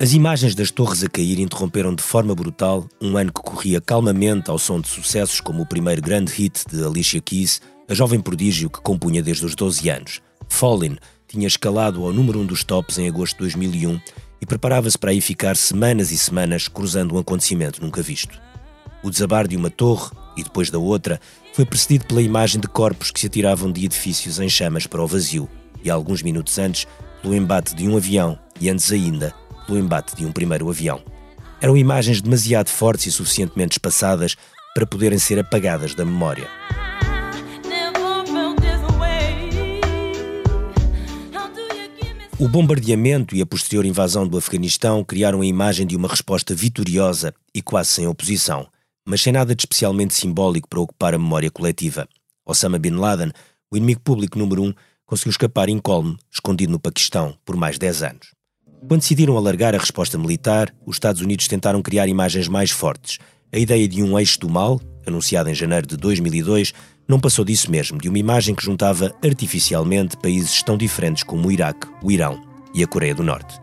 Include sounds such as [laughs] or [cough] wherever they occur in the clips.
As imagens das torres a cair interromperam de forma brutal um ano que corria calmamente ao som de sucessos como o primeiro grande hit de Alicia Keys, a jovem prodígio que compunha desde os 12 anos. Fallin tinha escalado ao número 1 um dos tops em agosto de 2001 e preparava-se para aí ficar semanas e semanas cruzando um acontecimento nunca visto. O desabar de uma torre e depois da outra foi precedido pela imagem de corpos que se atiravam de edifícios em chamas para o vazio e alguns minutos antes pelo embate de um avião e antes ainda pelo embate de um primeiro avião. Eram imagens demasiado fortes e suficientemente espaçadas para poderem ser apagadas da memória. O bombardeamento e a posterior invasão do Afeganistão criaram a imagem de uma resposta vitoriosa e quase sem oposição, mas sem nada de especialmente simbólico para ocupar a memória coletiva. Osama Bin Laden, o inimigo público número um, conseguiu escapar incólume, escondido no Paquistão, por mais 10 anos. Quando decidiram alargar a resposta militar, os Estados Unidos tentaram criar imagens mais fortes. A ideia de um eixo do mal, anunciada em janeiro de 2002, não passou disso mesmo, de uma imagem que juntava artificialmente países tão diferentes como o Iraque, o Irão e a Coreia do Norte.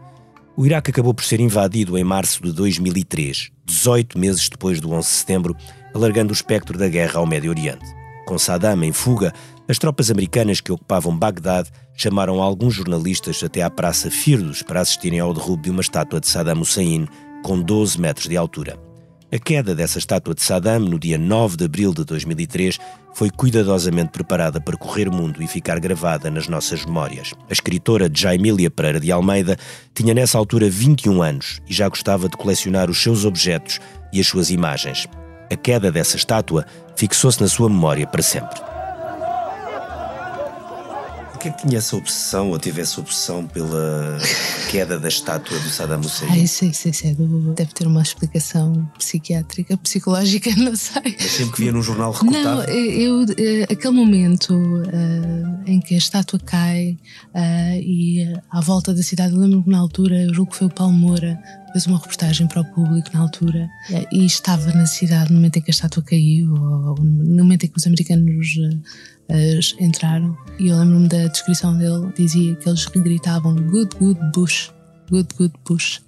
O Iraque acabou por ser invadido em março de 2003, 18 meses depois do 11 de setembro, alargando o espectro da guerra ao Médio Oriente. Com Saddam em fuga, as tropas americanas que ocupavam Bagdade chamaram alguns jornalistas até à Praça Firdos para assistirem ao derrubo de uma estátua de Saddam Hussein com 12 metros de altura. A queda dessa estátua de Saddam, no dia 9 de abril de 2003, foi cuidadosamente preparada para correr o mundo e ficar gravada nas nossas memórias. A escritora Jaimília Pereira de Almeida tinha nessa altura 21 anos e já gostava de colecionar os seus objetos e as suas imagens. A queda dessa estátua fixou-se na sua memória para sempre. Que tinha essa obsessão, ou teve essa obsessão pela [laughs] queda da estátua do Saddam Hussein? Ah, isso, isso, isso é do- deve ter uma explicação psiquiátrica, psicológica, [laughs] não sei. Mas sempre que via num jornal Não, recortava. eu, eh, aquele momento eh, em que a estátua cai eh, e eh, à volta da cidade, eu lembro que na altura, eu julgo que foi o Paulo Moura, fez uma reportagem para o público na altura eh, e estava na cidade no momento em que a estátua caiu, ou no momento em que os americanos eh, entraram. E eu lembro-me da descrição dele, dizia que eles gritavam Good, good Bush. Good, good Bush.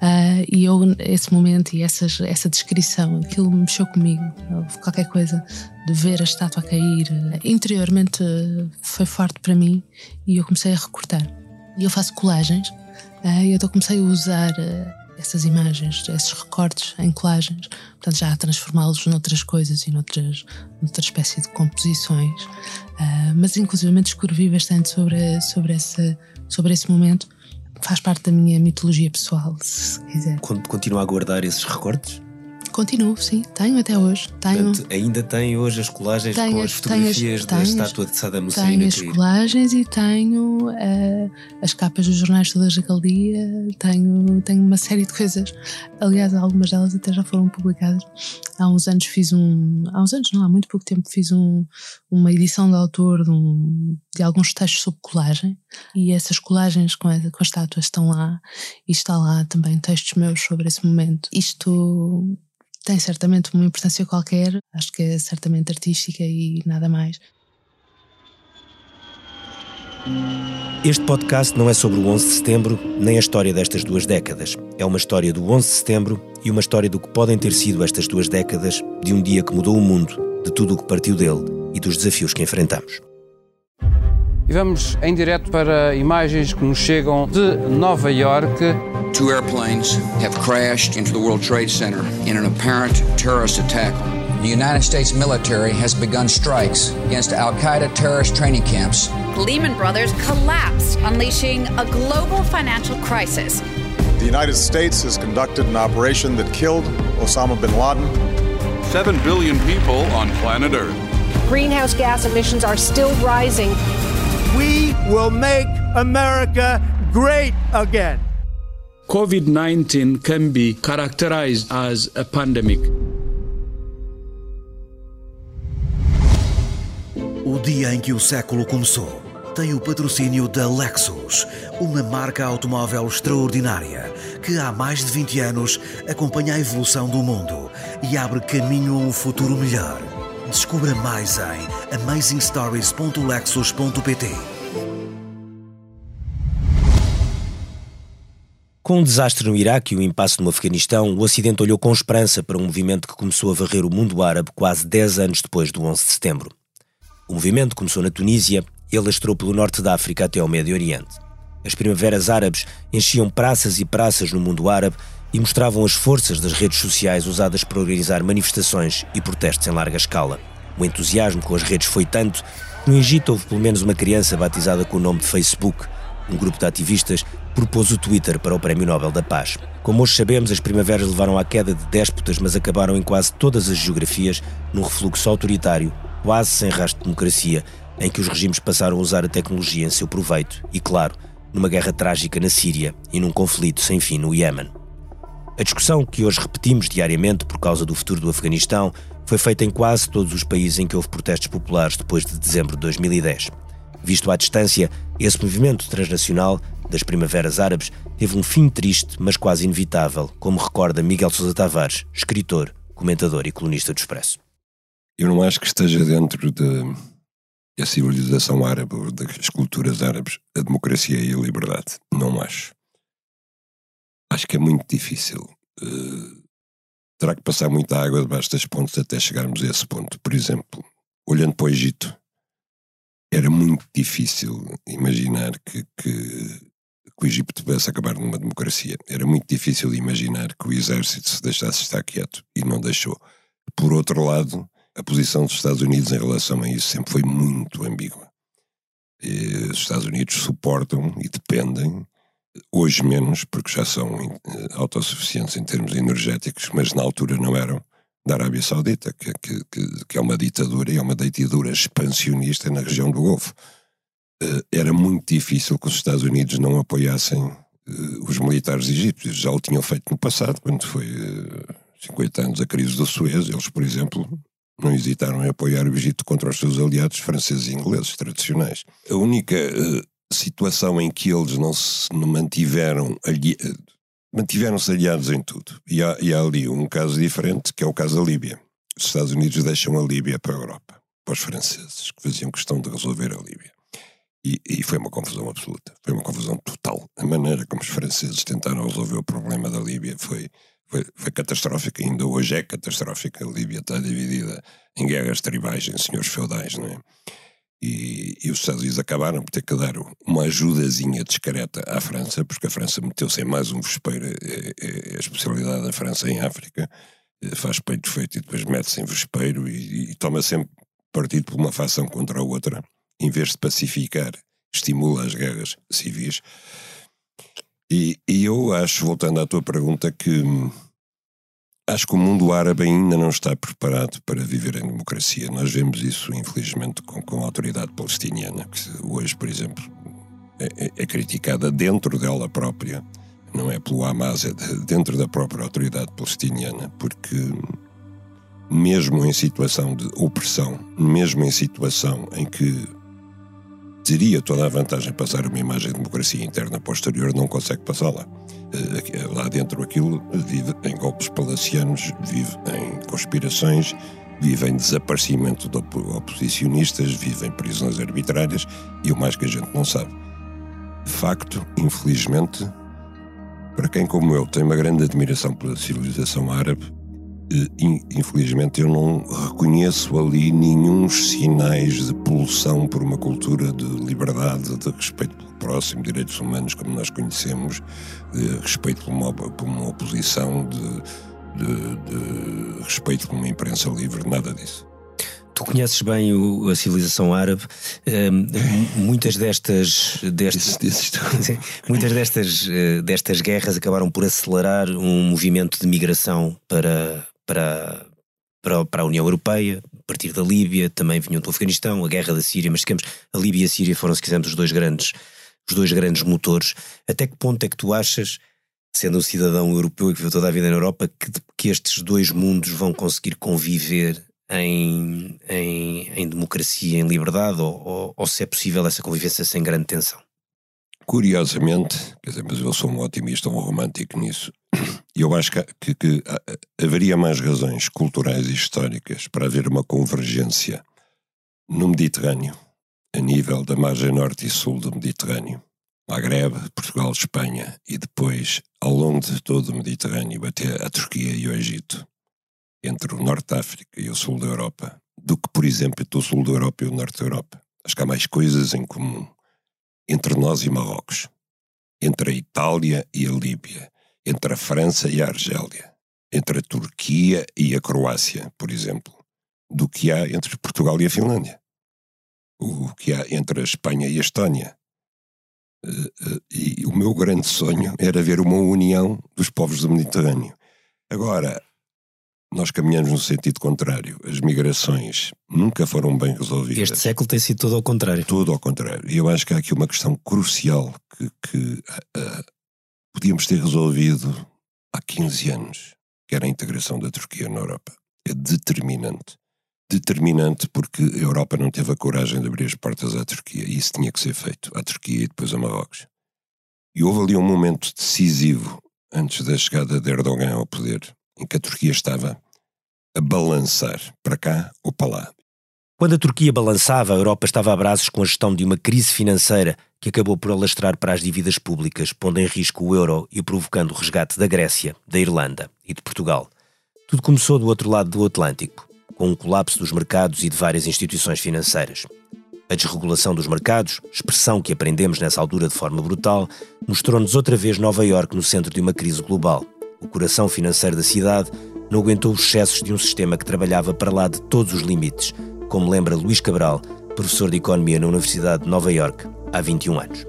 Ah, e eu, esse momento e essas, essa descrição, aquilo mexeu comigo. Houve qualquer coisa de ver a estátua cair. Interiormente foi forte para mim e eu comecei a recortar. E eu faço colagens e então comecei a usar essas imagens, esses recortes em colagens, portanto já a transformá-los noutras coisas e noutras, noutra espécie de composições. Ah, mas inclusivamente escrevi bastante sobre, sobre, esse, sobre esse momento. Faz parte da minha mitologia pessoal, se quiser. Con- Continua a guardar esses recortes? Continuo, sim, tenho até hoje. Tenho, Portanto, ainda tem hoje as colagens Tenho com as- as fotografias tenho da as- tenho as- estátua de Saddam Hussein tenho as colagens e tenho eh, as capas dos jornais todas daquele dia. Tenho, tenho uma série de coisas. Aliás, algumas delas até já foram publicadas. Há uns anos fiz um. Há uns anos, não, há muito pouco tempo fiz um, uma edição de autor de, um- de alguns textos sobre colagem. E essas colagens com a, com a estátua estão lá. E está lá também textos meus sobre esse momento. Isto tem certamente uma importância qualquer, acho que é certamente artística e nada mais. Este podcast não é sobre o 11 de setembro, nem a história destas duas décadas. É uma história do 11 de setembro e uma história do que podem ter sido estas duas décadas, de um dia que mudou o mundo, de tudo o que partiu dele e dos desafios que enfrentamos. E vamos em direto para imagens que nos chegam de Nova York. Two airplanes have crashed into the World Trade Center in an apparent terrorist attack. The United States military has begun strikes against Al Qaeda terrorist training camps. Lehman Brothers collapsed, unleashing a global financial crisis. The United States has conducted an operation that killed Osama bin Laden. 7 billion people on planet Earth. greenhouse gas emissions are still rising. We will make America great again. COVID 19 can be characterized as a pandemic. O dia em que o século começou. tem o patrocínio da Lexus, uma marca automóvel extraordinária que há mais de 20 anos acompanha a evolução do mundo e abre caminho a um futuro melhor. Descubra mais em amazingstories.lexus.pt. Com o desastre no Iraque e o impasse no Afeganistão, o Ocidente olhou com esperança para um movimento que começou a varrer o mundo árabe quase 10 anos depois do 11 de setembro. O movimento começou na Tunísia e alastrou pelo norte da África até ao Médio Oriente. As primaveras árabes enchiam praças e praças no mundo árabe e mostravam as forças das redes sociais usadas para organizar manifestações e protestos em larga escala. O entusiasmo com as redes foi tanto que no Egito houve pelo menos uma criança batizada com o nome de Facebook. Um grupo de ativistas propôs o Twitter para o Prémio Nobel da Paz. Como hoje sabemos, as primaveras levaram à queda de déspotas, mas acabaram em quase todas as geografias num refluxo autoritário, quase sem rastro de democracia, em que os regimes passaram a usar a tecnologia em seu proveito e, claro, numa guerra trágica na Síria e num conflito sem fim no Iémen. A discussão que hoje repetimos diariamente por causa do futuro do Afeganistão foi feita em quase todos os países em que houve protestos populares depois de dezembro de 2010. Visto à distância, esse movimento transnacional das primaveras árabes teve um fim triste, mas quase inevitável, como recorda Miguel Sousa Tavares, escritor, comentador e colunista do Expresso. Eu não acho que esteja dentro de, da civilização árabe ou das culturas árabes a democracia e a liberdade. Não acho. Acho que é muito difícil. Uh, terá que passar muita água debaixo das pontes até chegarmos a esse ponto. Por exemplo, olhando para o Egito, era muito difícil imaginar que, que, que, o Egito pudesse acabar numa democracia. Era muito difícil imaginar que o exército se deixasse estar quieto e não deixou. Por outro lado, a posição dos Estados Unidos em relação a isso sempre foi muito ambígua. E os Estados Unidos suportam e dependem Hoje menos, porque já são eh, autossuficientes em termos energéticos, mas na altura não eram, da Arábia Saudita, que, que, que é uma ditadura e é uma ditadura expansionista na região do Golfo. Eh, era muito difícil que os Estados Unidos não apoiassem eh, os militares egípcios. Já o tinham feito no passado, quando foi 50 anos a crise do Suez. Eles, por exemplo, não hesitaram em apoiar o Egito contra os seus aliados franceses e ingleses tradicionais. A única situação em que eles não se mantiveram ali, mantiveram-se aliados em tudo. E há, e há ali um caso diferente, que é o caso da Líbia. Os Estados Unidos deixam a Líbia para a Europa, para os franceses, que faziam questão de resolver a Líbia. E, e, foi uma confusão absoluta, foi uma confusão total. A maneira como os franceses tentaram resolver o problema da Líbia foi, foi, foi catastrófica, ainda hoje é catastrófica. A Líbia está dividida em guerras tribais, em senhores feudais, não é? E, e, os Estados Unidos acabaram por ter que dar uma ajudazinha discreta à França, porque a França meteu-se em mais um vespeiro. É, é, é a especialidade da França em África. Faz peito feito e depois mete-se em vespeiro e, e, toma sempre partido por uma facção contra a outra, em vez de pacificar, estimula as guerras civis. E, e eu acho, voltando à tua pergunta, que Acho que o mundo árabe ainda não está preparado para viver em democracia. Nós vemos isso, infelizmente, com, com a autoridade palestiniana, que hoje, por exemplo, é, é, é criticada dentro dela própria, não é pelo Hamas, é dentro da própria autoridade palestiniana, porque mesmo em situação de opressão, mesmo em situação em que teria toda a vantagem de passar uma imagem de democracia interna posterior, não consegue passá-la. Eh, lá dentro aquilo vive em golpes palacianos, vive em conspirações, vive em desaparecimento de oposicionistas, vive em prisões arbitrárias e o mais que a gente não sabe. Facto, infelizmente, para quem como eu tem uma grande admiração pela civilização árabe, infelizmente eu não reconheço ali nenhum sinais de pulsão por uma cultura de liberdade, de respeito pelo próximo, direitos humanos como nós conhecemos, de respeito por uma, por uma oposição, de, de, de respeito por uma imprensa livre, nada disso. Tu conheces bem o, a civilização árabe. Um, muitas destas, destas, [laughs] muitas destas, uh, destas guerras acabaram por acelerar um movimento de migração para, para, para, para a União Europeia, a partir da Líbia, também vinham do Afeganistão, a guerra da Síria, mas digamos, a Líbia e a Síria foram, se quisermos, os dois grandes, os dois grandes motores. Até que ponto é que tu achas, sendo um cidadão europeu que viveu toda a vida na Europa, que, que estes dois mundos vão conseguir conviver em, em, em democracia, em liberdade, ou, ou, ou se é possível essa convivência sem grande tensão? Curiosamente, quer dizer, mas eu sou um otimista, um romântico nisso. Eu acho que, que, que, haveria mais razões culturais e históricas para haver uma convergência no Mediterrâneo, a nível da margem norte e sul do Mediterrâneo, Maghreb, Portugal, Espanha, e depois ao longo de todo o Mediterrâneo, até a Turquia e o Egito, entre o Norte da África e o Sul da Europa, do que, por exemplo, entre o Sul da Europa e o Norte da Europa. Acho que há mais coisas em comum entre nós e Marrocos, entre a Itália e a Líbia, entre a França e a Argélia, entre a Turquia e a Croácia, por exemplo, do que há entre Portugal e a Finlândia, o que há entre a Espanha e a Estónia. Eh, eh, e o meu grande sonho era ver uma união dos povos do Mediterrâneo. Agora, nós caminhamos no sentido contrário. As migrações nunca foram bem resolvidas. Este século tem sido todo ao contrário. Tudo ao contrário. E eu acho que há aqui uma questão crucial que, que uh, podíamos ter resolvido há 15 anos, que era a integração da Turquia na Europa. É determinante. Determinante porque a Europa não teve a coragem de abrir as portas à Turquia. E isso tinha que ser feito. À Turquia e depois a Marrocos. E houve ali um momento decisivo antes da chegada de Erdogan ao poder, em que a Turquia estava a balançar para cá ou para lá. Quando a Turquia balançava, a Europa estava a braços com a gestão de uma crise financeira que acabou por alastrar para as dívidas públicas, pondo em risco o euro e provocando o resgate da Grécia, da Irlanda e de Portugal. Tudo começou do outro lado do Atlântico, com um colapso dos mercados e de várias instituições financeiras. A desregulação dos mercados, expressão que aprendemos nessa altura de forma brutal, mostrou-nos outra vez Nova Iorque no centro de uma crise global o coração financeiro da cidade, não aguentou os excessos de um sistema que trabalhava para lá de todos os limites, como lembra Luís Cabral, professor de Economia na Universidade de Nova York, há 21 anos.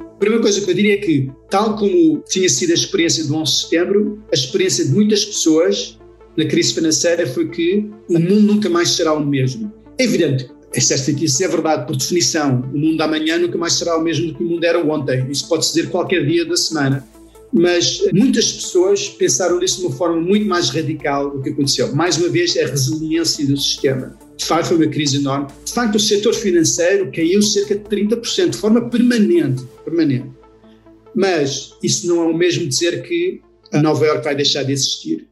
A primeira coisa que eu diria é que, tal como tinha sido a experiência do 11 de setembro, a experiência de muitas pessoas na crise financeira foi que o mundo nunca mais será o mesmo. É evidente, é certo que isso é verdade por definição. O mundo da nunca mais será o mesmo do que o mundo era ontem. Isso pode-se dizer qualquer dia da semana mas muitas pessoas pensaram nisso de uma forma muito mais radical do que aconteceu. Mais uma vez, é a resiliência do sistema. De facto, foi uma crise enorme. De facto, o setor financeiro caiu cerca de 30%, de forma permanente. permanente. Mas isso não é o mesmo dizer que a Nova York vai deixar de existir,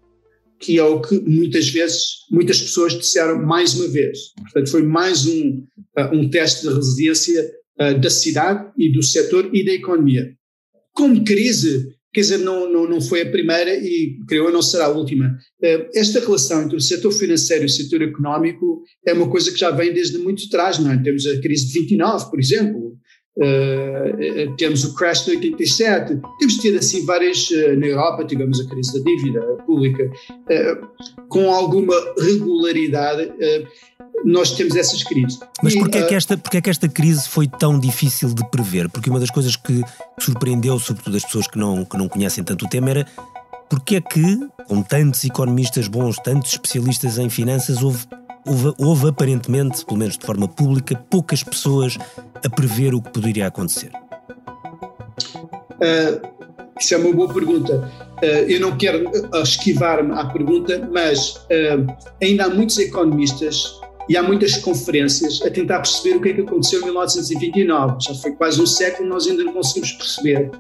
que é o que muitas vezes, muitas pessoas disseram mais uma vez. Portanto, foi mais um, uh, um teste de resiliência uh, da cidade e do setor e da economia. Como crise, quer dizer, não, não, não foi a primeira e creio eu não será a última. Eh, esta relação entre o setor financeiro e o setor económico é uma coisa que já vem desde muito atrás, não é? Temos a crise de 29, por exemplo, uh, temos o crash de 87, temos tido assim várias, uh, na Europa tivemos a crise da dívida pública, uh, com alguma regularidade nós temos essas crises. Mas porquê, é que esta, porquê é que esta crise foi tão difícil de prever? Porque uma das coisas que surpreendeu, sobretudo as pessoas que não, que não conhecem tanto o tema, era porque é que, com tantos economistas bons, tantos especialistas em finanças, houve, houve, houve aparentemente, pelo menos de forma pública, poucas pessoas a prever o que poderia acontecer? Uh, isso é uma boa pergunta. Uh, eu não quero esquivar-me à pergunta, mas uh, ainda há muitos economistas e há muitas conferências a tentar perceber o que é que aconteceu em 1929. Já foi quase um século, nós ainda não conseguimos perceber.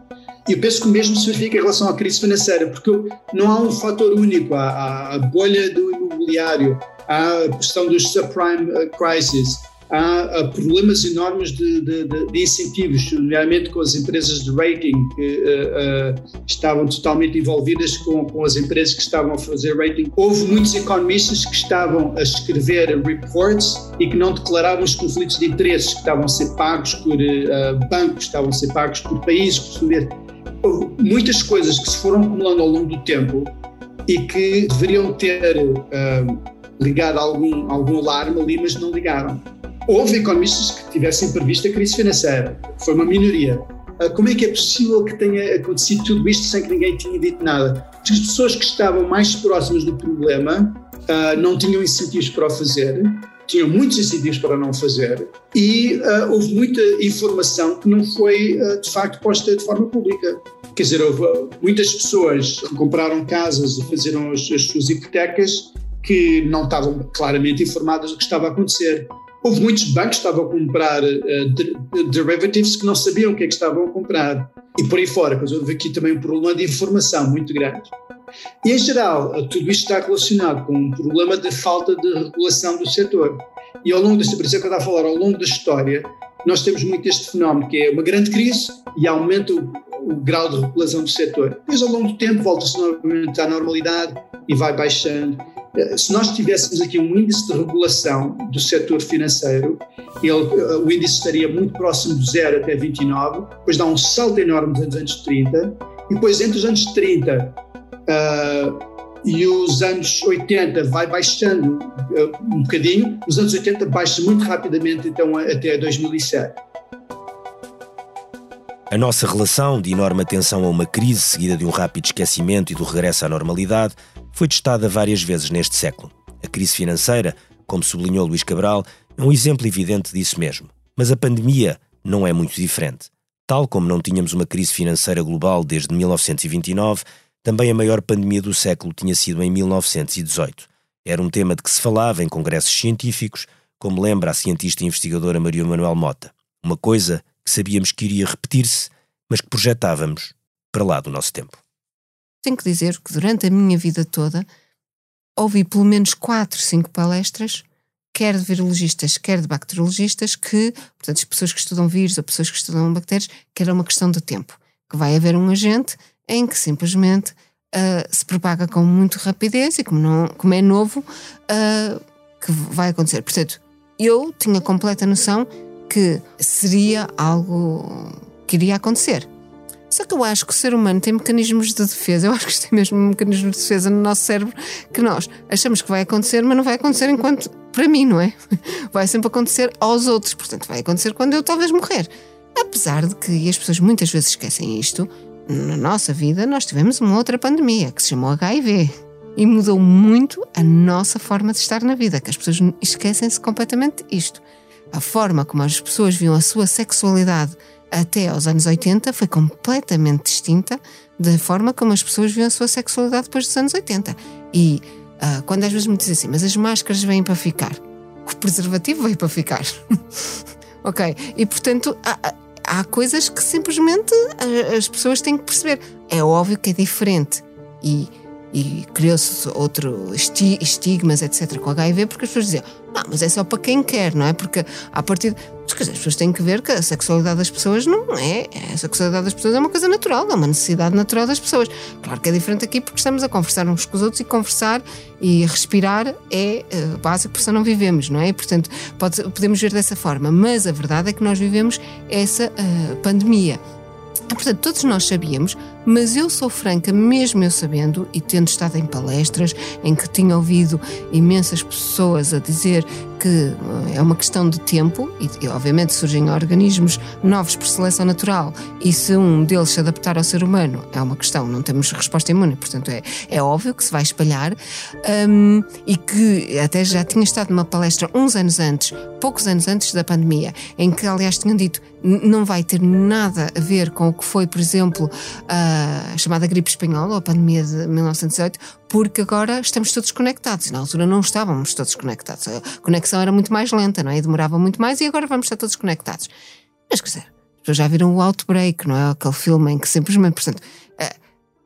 E eu penso que o mesmo se verifica em relação à crise financeira, porque não há um fator único. Há, a bolha do imobiliário, há a questão dos subprime uh, crises, há, problemas enormes de, de, de, incentivos, nomeadamente com as empresas de rating que uh, uh, estavam totalmente envolvidas com, com as empresas que estavam a fazer rating. Houve muitos economistas que estavam a escrever reports e que não declaravam os conflitos de interesses que estavam a ser pagos por uh, bancos, estavam a ser pagos por países, por Houve muitas coisas que se foram acumulando ao longo do tempo e que deveriam ter ligado algum, algum alarme ali, mas não ligaram. Houve economistas que tivessem previsto a crise financeira, foi uma minoria. Ah, como é que é possível que tenha acontecido tudo isto sem que ninguém tenha dito nada? As pessoas que estavam mais próximas do problema uh, não tinham incentivos para o fazer, tinham muitos incentivos para não fazer e uh, houve muita informação que não foi uh, de facto posta de forma pública. Quer dizer, houve muitas pessoas que compraram casas e fizeram as, as suas hipotecas que não estavam claramente informadas do que estava a acontecer. Houve muitos bancos que estavam a comprar uh, derivatives que não sabiam o que é que estavam a comprar. E por aí fora, pois houve aqui também um problema de informação muito grande. E, em geral, tudo isto está relacionado com um problema de falta de regulação do setor. E ao longo desta, por isso é que eu a falar, ao longo da história, nós temos muito este fenómeno, que é uma grande crise e aumenta o, o grau de regulação do setor. Depois, ao longo do tempo, volta-se novamente à normalidade e vai baixando. Se nós tivéssemos aqui um índice de regulação do setor financeiro, ele, o índice estaria muito próximo de zero até 29, depois dá um salto enorme nos anos 30, e depois entre os anos 30 uh, e os anos 80 vai baixando uh, um bocadinho, os anos 80 baixa muito rapidamente, então até 2007. A nossa relação de enorme atenção a uma crise seguida de um rápido esquecimento e do regresso à normalidade foi testada várias vezes neste século. A crise financeira, como sublinhou Luís Cabral, é um exemplo evidente disso mesmo. Mas a pandemia não é muito diferente. Tal como não tínhamos uma crise financeira global desde 1929, também a maior pandemia do século tinha sido em 1918. Era um tema de que se falava em congressos científicos, como lembra a cientista e investigadora Maria Manuel Mota. Uma coisa que sabíamos que iria repetir-se, mas que projetávamos para lá do nosso tempo. Tenho que dizer que durante a minha vida toda ouvi pelo menos quatro, cinco palestras, quer de virologistas, quer de bacteriologistas, que, portanto, as pessoas que estudam vírus ou pessoas que estudam bactérias, que era uma questão de tempo. Que vai haver um agente em que simplesmente uh, se propaga com muita rapidez e como, não, como é novo, uh, que vai acontecer. Portanto, eu tinha completa noção que seria algo que iria acontecer. Só que eu acho que o ser humano tem mecanismos de defesa, eu acho que tem mesmo um mecanismo de defesa no nosso cérebro que nós achamos que vai acontecer, mas não vai acontecer enquanto para mim, não é? [laughs] Vai sempre acontecer aos outros, portanto, vai acontecer quando eu talvez morrer. Apesar de que, e as pessoas muitas vezes esquecem isto, na nossa vida nós tivemos uma outra pandemia que se chamou HIV e mudou muito a nossa forma de estar na vida, que as pessoas esquecem-se completamente isto. A forma como as pessoas viam a sua sexualidade até aos anos 80 foi completamente distinta da forma como as pessoas viam a sua sexualidade depois dos anos 80. E uh, quando às vezes me dizem assim, mas as máscaras vêm para ficar, o preservativo veio para ficar. [laughs] ok? E portanto, há, há coisas que simplesmente as pessoas têm que perceber. É óbvio que é diferente. E e criou-se outro estigmas, etc., com HIV, porque as pessoas diziam, não, mas é só para quem quer, não é? Porque a partir. De... As pessoas têm que ver que a sexualidade das pessoas não é. A sexualidade das pessoas é uma coisa natural, é uma necessidade natural das pessoas. Claro que é diferente aqui porque estamos a conversar uns com os outros e conversar e respirar é uh, básico, porque senão não vivemos, não é? E, portanto, pode, podemos ver dessa forma. Mas a verdade é que nós vivemos essa uh, pandemia. Portanto, todos nós sabíamos, mas eu sou franca, mesmo eu sabendo, e tendo estado em palestras em que tinha ouvido imensas pessoas a dizer que eh, é uma questão de tempo, e, obviamente surgem organismos novos por seleção natural, e se um deles se adaptar ao ser humano, é uma questão, não temos resposta imune, portanto é, é óbvio que se vai espalhar, um, e que até já tinha estado numa palestra uns anos antes, poucos anos antes da pandemia, em que aliás tinham dito não vai ter nada a ver com o que foi, por exemplo, a chamada gripe espanhola, ou a pandemia de 1918, porque agora estamos todos conectados. Na altura não estávamos todos conectados. A conexão era muito mais lenta, não é? E demorava muito mais e agora vamos estar todos conectados. Mas quer dizer, as pessoas já viram o Outbreak, não é? Aquele filme em que simplesmente, portanto, eh,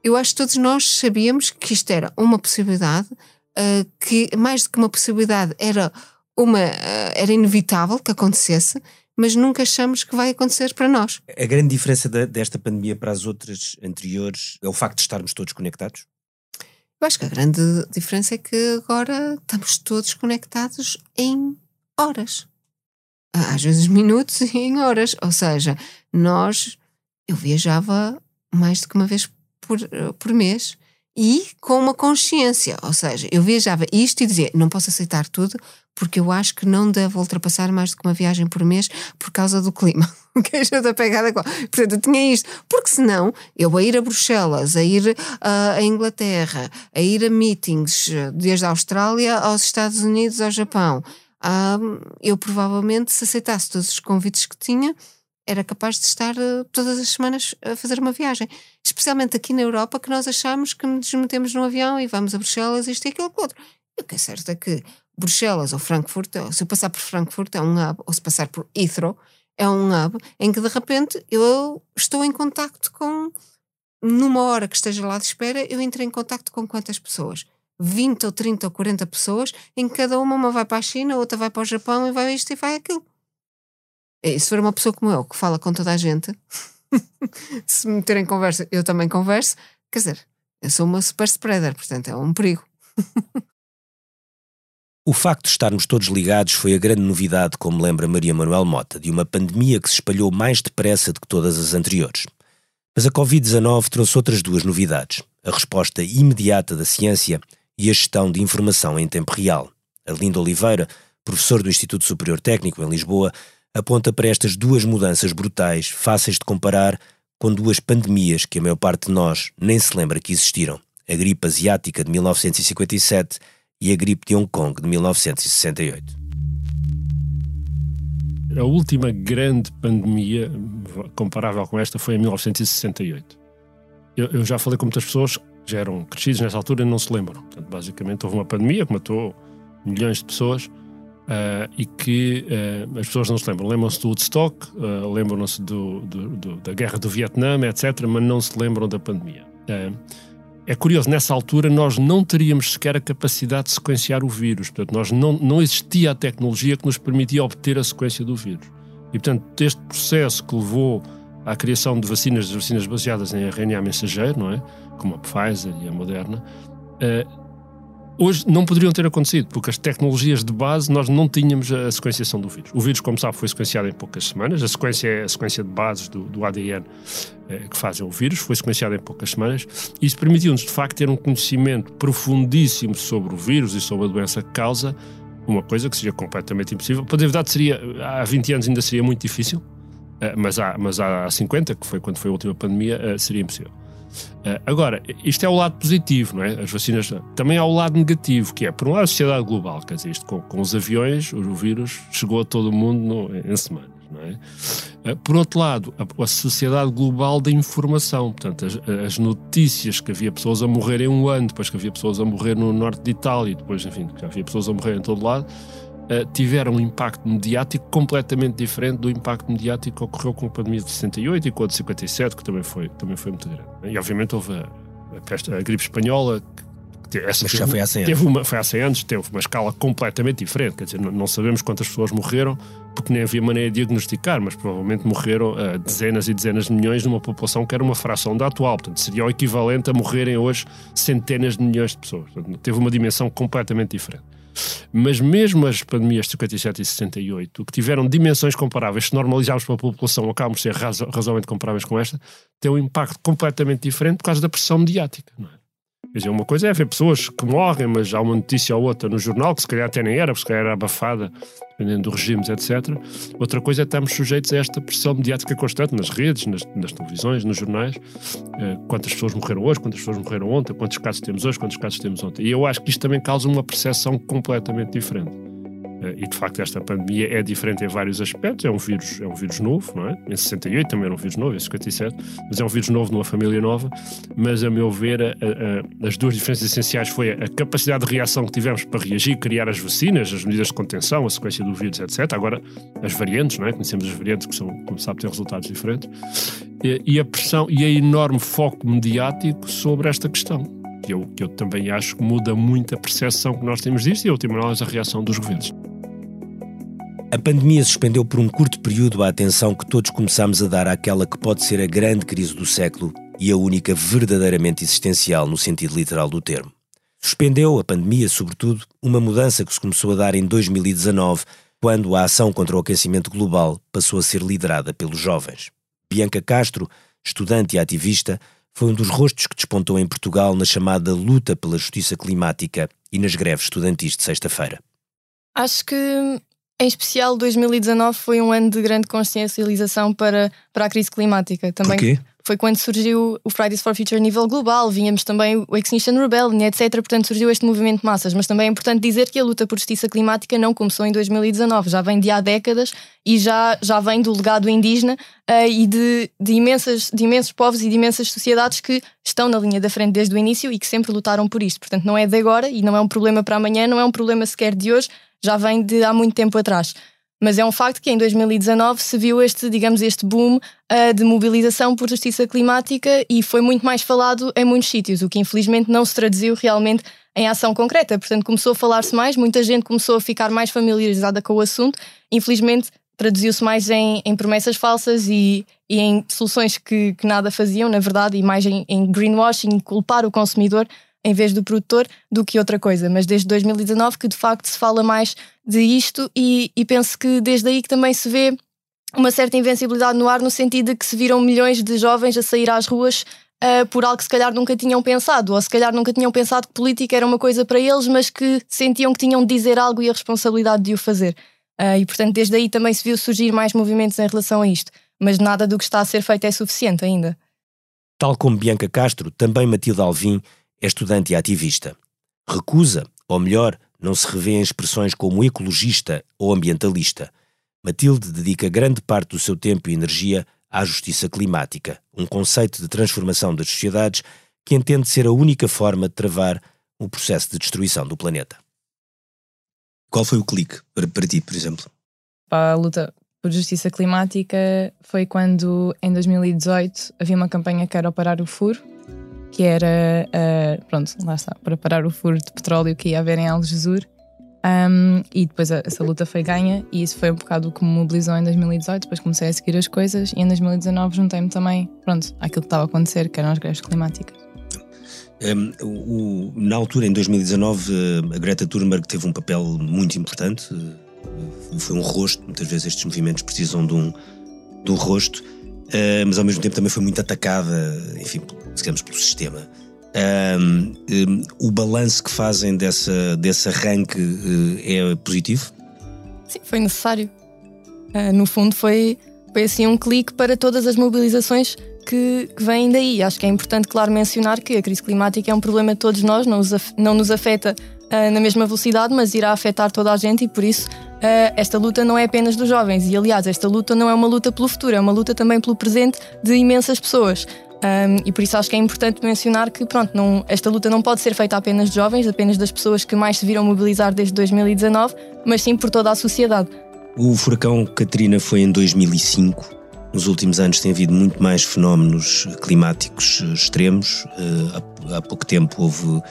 eu acho que todos nós sabíamos que isto era uma possibilidade, eh, que mais do que uma possibilidade era uma eh, era inevitável que acontecesse mas nunca achamos que vai acontecer para nós. A grande diferença de, desta pandemia para as outras anteriores é o facto de estarmos todos conectados? Eu acho que a grande diferença é que agora estamos todos conectados em horas. Às vezes [laughs] minutos e em horas. Ou seja, nós. Eu viajava mais do que uma vez por, por mês e com uma consciência. Ou seja, eu viajava isto e dizia: não posso aceitar tudo porque eu acho que não devo ultrapassar mais do que uma viagem por mês por causa do clima. [laughs] que é da pegada Portanto, eu tinha isto. Porque senão, eu a ir a Bruxelas, a ir uh, a Inglaterra, a ir a meetings desde a Austrália aos Estados Unidos, ao Japão, uh, eu provavelmente, se aceitasse todos os convites que tinha, era capaz de estar uh, todas as semanas a fazer uma viagem. Especialmente aqui na Europa, que nós achamos que nos metemos no avião e vamos a Bruxelas, isto e aquilo, outro E o que é certo é que Bruxelas ou Frankfurt, se eu passar por Frankfurt é um hub, ou se passar por Heathrow é um hub em que de repente eu estou em contacto com, numa hora que esteja lá de espera, eu entrei em contacto com quantas pessoas? 20 ou 30 ou 40 pessoas, em que cada uma, uma vai para a China, outra vai para o Japão e vai isto e vai aquilo. E se for uma pessoa como eu, que fala com toda a gente, [laughs] se me meter em conversa, eu também converso, quer dizer, eu sou uma super spreader, portanto é um perigo. O facto de estarmos todos ligados foi a grande novidade, como lembra Maria Manuel Mota, de uma pandemia que se espalhou mais depressa do que todas as anteriores. Mas a Covid-19 trouxe outras duas novidades: a resposta imediata da ciência e a gestão de informação em tempo real. Arlindo Oliveira, professor do Instituto Superior Técnico em Lisboa, aponta para estas duas mudanças brutais, fáceis de comparar, com duas pandemias que a maior parte de nós nem se lembra que existiram: a gripe asiática de 1957 e a gripe de Hong Kong de 1968. A última grande pandemia comparável com esta foi em 1968. Eu, eu já falei com muitas pessoas que já eram crescidos nessa altura e não se lembram. Portanto, basicamente, houve uma pandemia que matou milhões de pessoas uh, e que uh, as pessoas não se lembram. Lembram-se do Woodstock, uh, lembram-se da guerra do Vietnã, etc., mas não se lembram da pandemia. É curioso, nessa altura nós não teríamos sequer a capacidade de sequenciar o vírus. Portanto, nós não, não existia a tecnologia que nos permitia obter a sequência do vírus. E, portanto, este processo que levou à criação de vacinas, de vacinas baseadas em RNA mensageiro, não é? Como a Pfizer e a Moderna, uh, hoje não poderiam ter acontecido, porque as tecnologias de base nós não tínhamos a sequenciação do vírus. O vírus, como sabe, foi sequenciado em poucas semanas. A sequência é a sequência de bases do, do ADN eh, que fazem o vírus, foi sequenciado em poucas semanas. Isso permitiu-nos, de facto, ter um conhecimento profundíssimo sobre o vírus e sobre a doença que causa, uma coisa que seria completamente impossível. Para verdade, seria, há 20 anos ainda seria muito difícil, eh, mas, há, mas há 50, que foi quando foi a última pandemia, eh, seria impossível. Uh, agora, isto é o lado positivo, não é? As vacinas. Também há o lado negativo, que é, por um lado, a sociedade global, quer dizer, isto com, com os aviões, o vírus chegou a todo o mundo no, em semanas, não é? Uh, por outro lado, a, a, sociedade global da informação, portanto, as, as, notícias que havia pessoas a morrer em um ano, depois que havia pessoas a morrer no norte de Itália, depois, enfim, que havia pessoas a morrer em todo lado, uh, tiveram um impacto mediático completamente diferente do impacto mediático que ocorreu com a pandemia de 68 e com a de 57, que também foi, também foi muito grande. E obviamente houve a, a, a gripe espanhola, que essa Mas já foi há 100 anos. Teve uma, foi há 100 anos, teve uma escala completamente diferente. Quer dizer, não, não, sabemos quantas pessoas morreram, porque nem havia maneira de diagnosticar, mas provavelmente morreram uh, dezenas e dezenas de milhões numa população que era uma fração da atual. Portanto, seria o equivalente a morrerem hoje centenas de milhões de pessoas. Portanto, teve uma dimensão completamente diferente. Mas mesmo as pandemias de 57 e 68, que tiveram dimensões comparáveis, se normalizarmos para a população, acabam por ser razoavelmente comparáveis com esta, têm um impacto completamente diferente por causa da pressão mediática. Não é? Quer dizer, uma coisa é ver pessoas que morrem, mas há uma notícia ou outra no jornal, que se calhar até nem era, porque se calhar era abafada, dependendo do regimes, etc. Outra coisa é estarmos sujeitos a esta pressão mediática constante nas redes, nas, nas televisões, nos jornais. Uh, quantas pessoas morreram hoje, quantas pessoas morreram ontem, quantos casos temos hoje, quantos casos temos ontem. E eu acho que isto também causa uma percepção completamente diferente. Eh, e de facto esta pandemia é diferente em vários aspectos. É um vírus, é um vírus novo, não é? Em 68 também era um vírus novo, em 57, mas é um vírus novo numa família nova. Mas a meu ver, a, a, as duas diferenças essenciais foi a capacidade de reação que tivemos para reagir, criar as vacinas, as medidas de contenção, a sequência do vírus, etc. Agora as variantes, não é? Conhecemos as variantes que são, como sabe, têm resultados diferentes. E, e a pressão e a enorme foco mediático sobre esta questão. Que eu, que eu também acho que muda muito a percepção que nós temos disto e, a última análise, a reação dos governos. A pandemia suspendeu por um curto período a atenção que todos começamos a dar àquela que pode ser a grande crise do século e a única verdadeiramente existencial no sentido literal do termo. Suspendeu a pandemia, sobretudo, uma mudança que se começou a dar em 2019, quando a ação contra o aquecimento global passou a ser liderada pelos jovens. Bianca Castro, estudante e ativista, foi um dos rostos que despontou em Portugal na chamada luta pela justiça climática e nas greves estudantis de sexta-feira. Acho que Em especial, 2019 foi um ano de grande consciencialização para, para a crise climática. Também Porquê? foi quando surgiu o Fridays for Future a nível global, vínhamos também o Extinction Rebellion, etc. Portanto, surgiu este movimento de massas. Mas também é importante dizer que a luta por justiça climática não começou em 2019, já vem de há décadas e já, já vem do legado indígena uh, e de, de, imensas, de imensos povos e de imensas sociedades que estão na linha da frente desde o início e que sempre lutaram por isto. Portanto, não é de agora e não é um problema para amanhã, não é um problema sequer de hoje, já vem de há muito tempo atrás. Mas é um facto que em 2019 se viu este, digamos, este boom uh, de mobilização por justiça climática e foi muito mais falado em muitos sítios, o que infelizmente não se traduziu realmente em ação concreta. Portanto, começou a falar-se mais, muita gente começou a ficar mais familiarizada com o assunto. Infelizmente, traduziu-se mais em, em, promessas falsas e, e em soluções que, que, nada faziam, na verdade, e mais em, em greenwashing, culpar o consumidor em vez do produtor do que outra coisa. Mas desde 2019 que de facto se fala mais de isto e, e penso que desde aí que também se vê uma certa invencibilidade no ar no sentido de que se viram milhões de jovens a sair às ruas uh, por algo que se calhar nunca tinham pensado, ou se calhar nunca tinham pensado que política era uma coisa para eles, mas que sentiam que tinham de dizer algo e a responsabilidade de o fazer. Uh, e portanto, desde aí também se viu surgir mais movimentos em relação a isto. Mas nada do que está a ser feito é suficiente ainda. Tal como Bianca Castro, também Matilde Alvim é estudante e ativista. Recusa, ou melhor, não se revê em expressões como ecologista ou ambientalista. Matilde dedica grande parte do seu tempo e energia à justiça climática, um conceito de transformação das sociedades que entende ser a única forma de travar o processo de destruição do planeta. Qual foi o clique para, para ti, por exemplo? Para a luta por justiça climática foi quando, em 2018, havia uma campanha que era o Parar o Furo, que era, uh, pronto, lá está, para parar o furo de petróleo que ia haver em Algesur. Um, e depois a, essa luta foi ganha e isso foi um bocado o que me mobilizou em 2018. Depois comecei a seguir as coisas e em 2019 juntei-me também, pronto, àquilo que estava a acontecer, que eram as greves climáticas. Um, o, na altura, em 2019, eh, a Greta Thunberg teve um papel muito importante. Eh, foi um rosto. Muitas vezes estes movimentos precisam de um, de um rosto. Uh, mas ao mesmo tempo também foi muito atacada, enfim, digamos, pelo sistema. Um, um, o balanço que fazem dessa, desse arranque uh, é positivo? Sim, foi necessário. Uh, no fundo, foi, foi assim um clique para todas as mobilizações que, que vêm daí. Acho que é importante, claro, mencionar que a crise climática é um problema de todos nós, não, não nos afeta uh, na mesma velocidade, mas irá afetar toda a gente e por isso uh, esta luta não é apenas dos jovens. E aliás, esta luta não é uma luta pelo futuro, é uma luta também pelo presente de imensas pessoas. Um, e por isso acho que é importante mencionar que pronto, não, esta luta não pode ser feita apenas de jovens, apenas das pessoas que mais se viram mobilizar desde 2019, mas sim por toda a sociedade. O furacão Katrina foi em 2005. Nos últimos anos tem havido muito mais fenómenos climáticos extremos. Uh, há, pouco tempo houve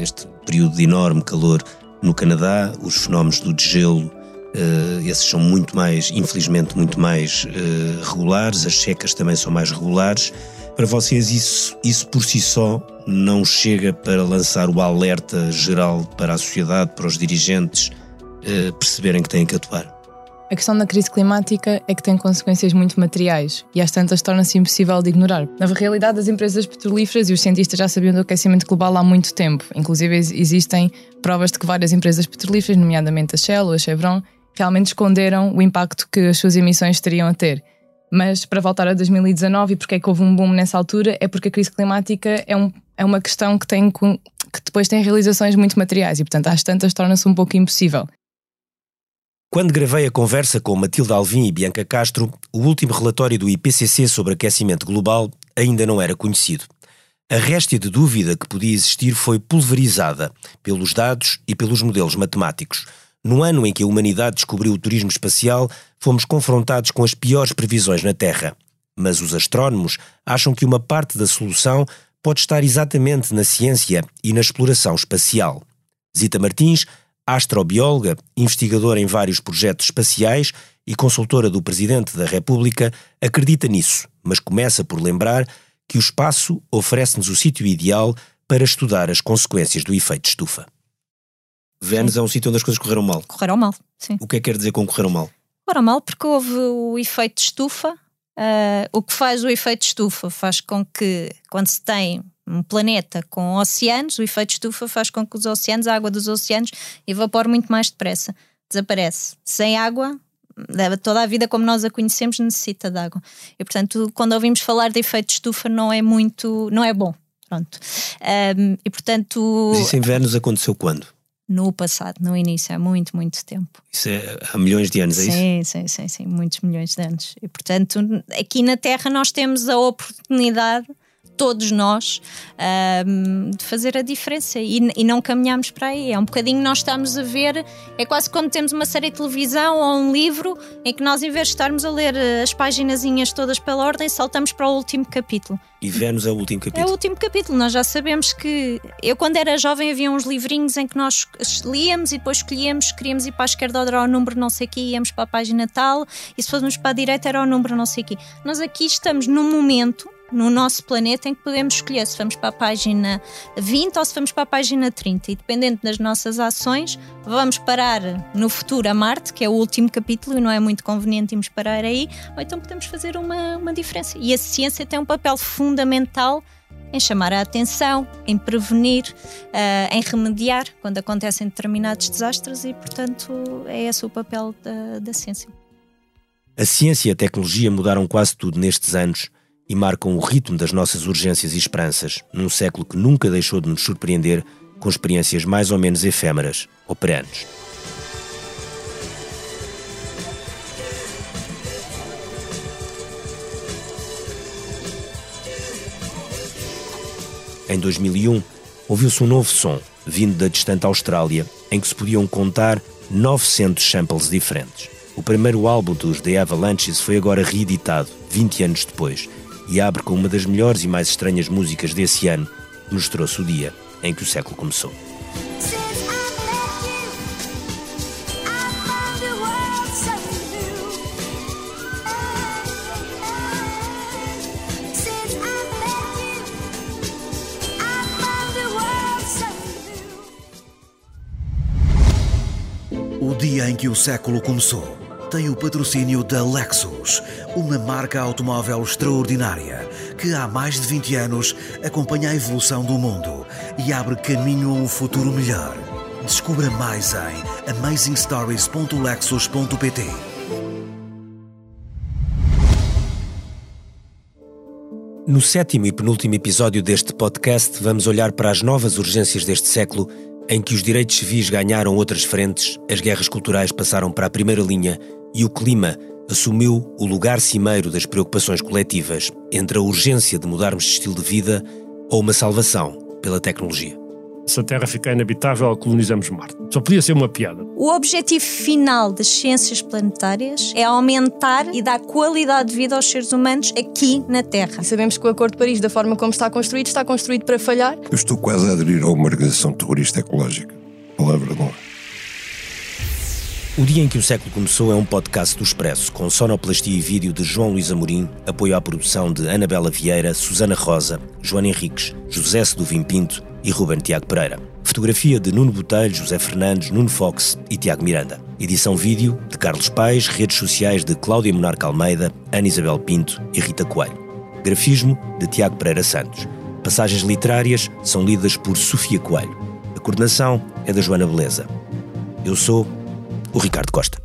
este período de enorme calor no Canadá, os fenómenos do degelo, uh, esses são muito mais, infelizmente, muito mais uh, regulares, as secas também são mais regulares. Para vocês, isso, isso por si só não chega para lançar o alerta geral para a sociedade, para os dirigentes perceberem que têm que atuar? A questão da crise climática é que tem consequências muito materiais e às tantas torna-se impossível de ignorar. Na realidade, as empresas petrolíferas e os cientistas já sabiam do aquecimento global há muito tempo. Inclusive, existem provas de que várias empresas petrolíferas, nomeadamente a Shell ou a Chevron, realmente esconderam o impacto que as suas emissões teriam a ter. Mas para voltar a 2019 e porque é que houve um boom nessa altura, é porque a crise climática é, um, é uma questão que, tem, que depois tem realizações muito materiais e, portanto, às tantas torna-se um pouco impossível. Quando gravei a conversa com Matilde Alvim e Bianca Castro, o último relatório do IPCC sobre aquecimento global ainda não era conhecido. A réstia de dúvida que podia existir foi pulverizada pelos dados e pelos modelos matemáticos. No ano em que a humanidade descobriu o turismo espacial, fomos confrontados com as piores previsões na Terra. Mas os astrónomos acham que uma parte da solução pode estar exatamente na ciência e na exploração espacial. Zita Martins astrobióloga, investigadora em vários projetos espaciais e consultora do Presidente da República, acredita nisso, mas começa por lembrar que o espaço oferece-nos o sítio ideal para estudar as consequências do efeito estufa. Vênus é um sítio onde as coisas correram mal. Correram mal, sim. O que é que quer dizer com correram mal? Correram mal porque houve o efeito estufa. Uh, o que faz o efeito estufa faz com que, quando se tem um planeta com oceanos, o efeito estufa faz com que os oceanos, a água dos oceanos, evapore muito mais depressa. desaparece. Sem água, toda a vida como nós a conhecemos necessita de água. E portanto, quando ouvimos falar de efeito de estufa, não é muito, não é bom. Pronto. Um, e portanto. Mas isso em Vênus aconteceu quando? No passado, no início, há muito, muito tempo. Isso é há milhões de anos, é sim, isso? Sim, sim, sim, muitos milhões de anos. E portanto, aqui na Terra nós temos a oportunidade todos nós, um, de fazer a diferença e, e, não caminhamos para aí. É um bocadinho nós estamos a ver, é quase quando temos uma série de televisão ou um livro em que nós, em vez de estarmos a ler eh, as paginazinhas todas pela ordem, saltamos para o último capítulo. E é o último capítulo. É o último capítulo. Nós já sabemos que. Eu, quando era jovem, havia uns livrinhos em que nós líamos e depois escolhíamos, queríamos ir para a esquerda era o número não sei o quê, íamos para a página tal, e se fôssemos para a direita era o número não sei o quê. Nós aqui estamos num momento no nosso planeta em que podemos escolher se vamos para a página 20 ou se vamos para a página 30 e dependendo das nossas ações vamos parar no futuro a Marte, que é o último capítulo e não é muito conveniente irmos parar aí, ou então podemos fazer uma, uma diferença. E a ciência tem um papel fundamental em chamar a atenção, em prevenir, uh, em remediar quando acontecem determinados desastres e, portanto, é esse o papel da, da ciência. A ciência e a tecnologia mudaram quase tudo nestes anos e marcam o ritmo das nossas urgências e esperanças, num século que nunca deixou de nos surpreender com experiências mais ou menos efêmeras, operantes. Em 2001, ouviu-se um novo som, vindo da distante Austrália, em que se podiam contar 900 samples diferentes. O primeiro álbum dos The Avalanches foi agora reeditado, 20 anos depois, e abre com uma das melhores e mais estranhas músicas desse ano, que nos trouxe o dia em que o século começou. O dia em que o século começou tem o patrocínio da Lexus, uma marca automóvel extraordinária que há mais de 20 anos acompanha a evolução do mundo e abre caminho a um futuro melhor. Descubra mais em amazingstories.lexus.pt. No sétimo e penúltimo episódio deste podcast, vamos olhar para as novas urgências deste século em que os direitos civis ganharam outras frentes, as guerras culturais passaram para a primeira linha e o clima assumiu o lugar cimeiro das preocupações coletivas entre a urgência de mudarmos de estilo de vida ou uma salvação pela tecnologia. Se a Terra ficar inabitável, colonizamos Marte. Só podia ser uma piada. O objetivo final das ciências planetárias é aumentar e dar qualidade de vida aos seres humanos aqui na Terra. E sabemos que o Acordo de Paris, da forma como está construído, está construído para falhar. Eu estou quase a aderir a uma organização terrorista ecológica. Palavra de honra. O Dia em que o Século Começou é um podcast do Expresso, com sonoplastia e vídeo de João Luís Amorim, apoio à produção de Anabela Vieira, Susana Rosa, Joana Henriques, José Seduvim Pinto e Ruben Tiago Pereira. Fotografia de Nuno Botelho, José Fernandes, Nuno Fox e Tiago Miranda. Edição vídeo de Carlos Paes, redes sociais de Cláudia Monarca Almeida, Ana Isabel Pinto e Rita Coelho. Grafismo de Tiago Pereira Santos. Passagens literárias são lidas por Sofia Coelho. A coordenação é da Joana Beleza. Eu sou o Ricardo Costa.